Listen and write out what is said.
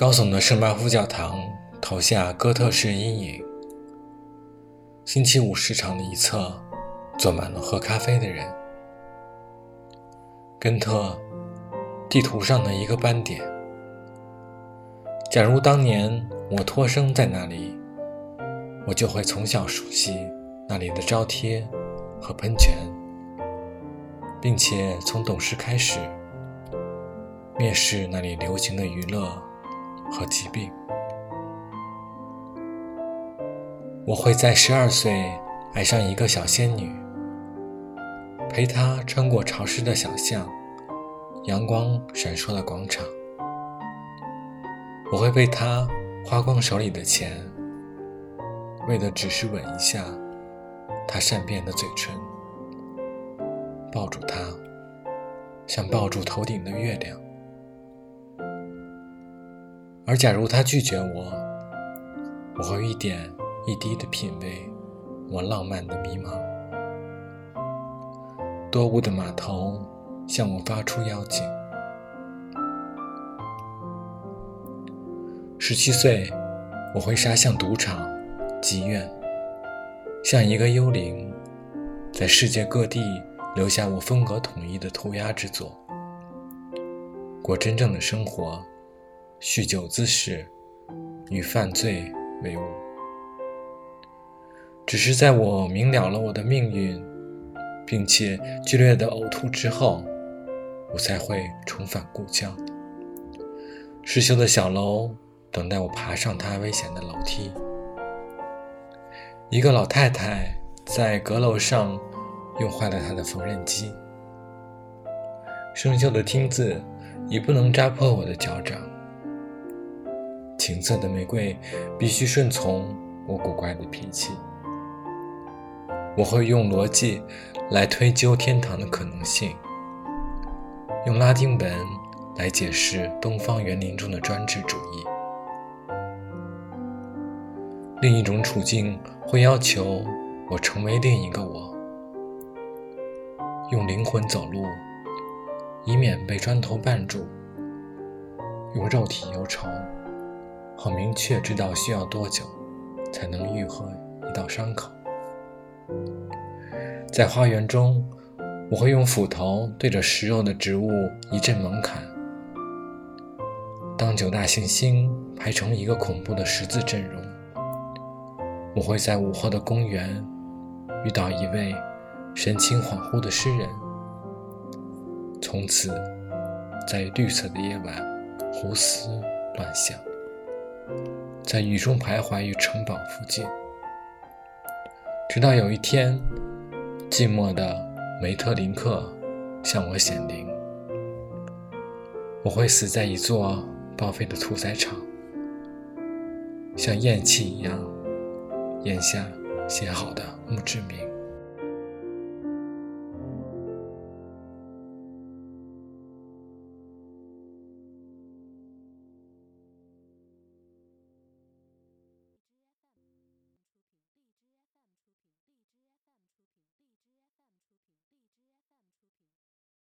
高耸的圣巴夫教堂投下哥特式阴影。星期五市场的一侧坐满了喝咖啡的人。根特，地图上的一个斑点。假如当年我托生在那里，我就会从小熟悉那里的招贴和喷泉，并且从懂事开始，蔑视那里流行的娱乐和疾病。我会在十二岁爱上一个小仙女，陪她穿过潮湿的小巷，阳光闪烁的广场。我会为她花光手里的钱，为的只是吻一下她善变的嘴唇，抱住她，像抱住头顶的月亮。而假如她拒绝我，我会一点。一滴的品味，我浪漫的迷茫。多雾的码头向我发出邀请。十七岁，我会杀向赌场、妓院，像一个幽灵，在世界各地留下我风格统一的涂鸦之作，过真正的生活，酗酒滋事，与犯罪为伍。只是在我明了了我的命运，并且剧烈的呕吐之后，我才会重返故乡。失修的小楼等待我爬上它危险的楼梯。一个老太太在阁楼上用坏了她的缝纫机。生锈的钉子已不能扎破我的脚掌。青色的玫瑰必须顺从我古怪的脾气。我会用逻辑来推究天堂的可能性，用拉丁文来解释东方园林中的专制主义。另一种处境会要求我成为另一个我，用灵魂走路，以免被砖头绊住；用肉体忧愁，很明确知道需要多久才能愈合一道伤口。在花园中，我会用斧头对着食肉的植物一阵猛砍。当九大行星排成一个恐怖的十字阵容，我会在午后的公园遇到一位神情恍惚的诗人，从此在绿色的夜晚胡思乱想，在雨中徘徊于城堡附近，直到有一天。寂寞的梅特林克向我显灵，我会死在一座报废的屠宰场，像咽气一样咽下写好的墓志铭。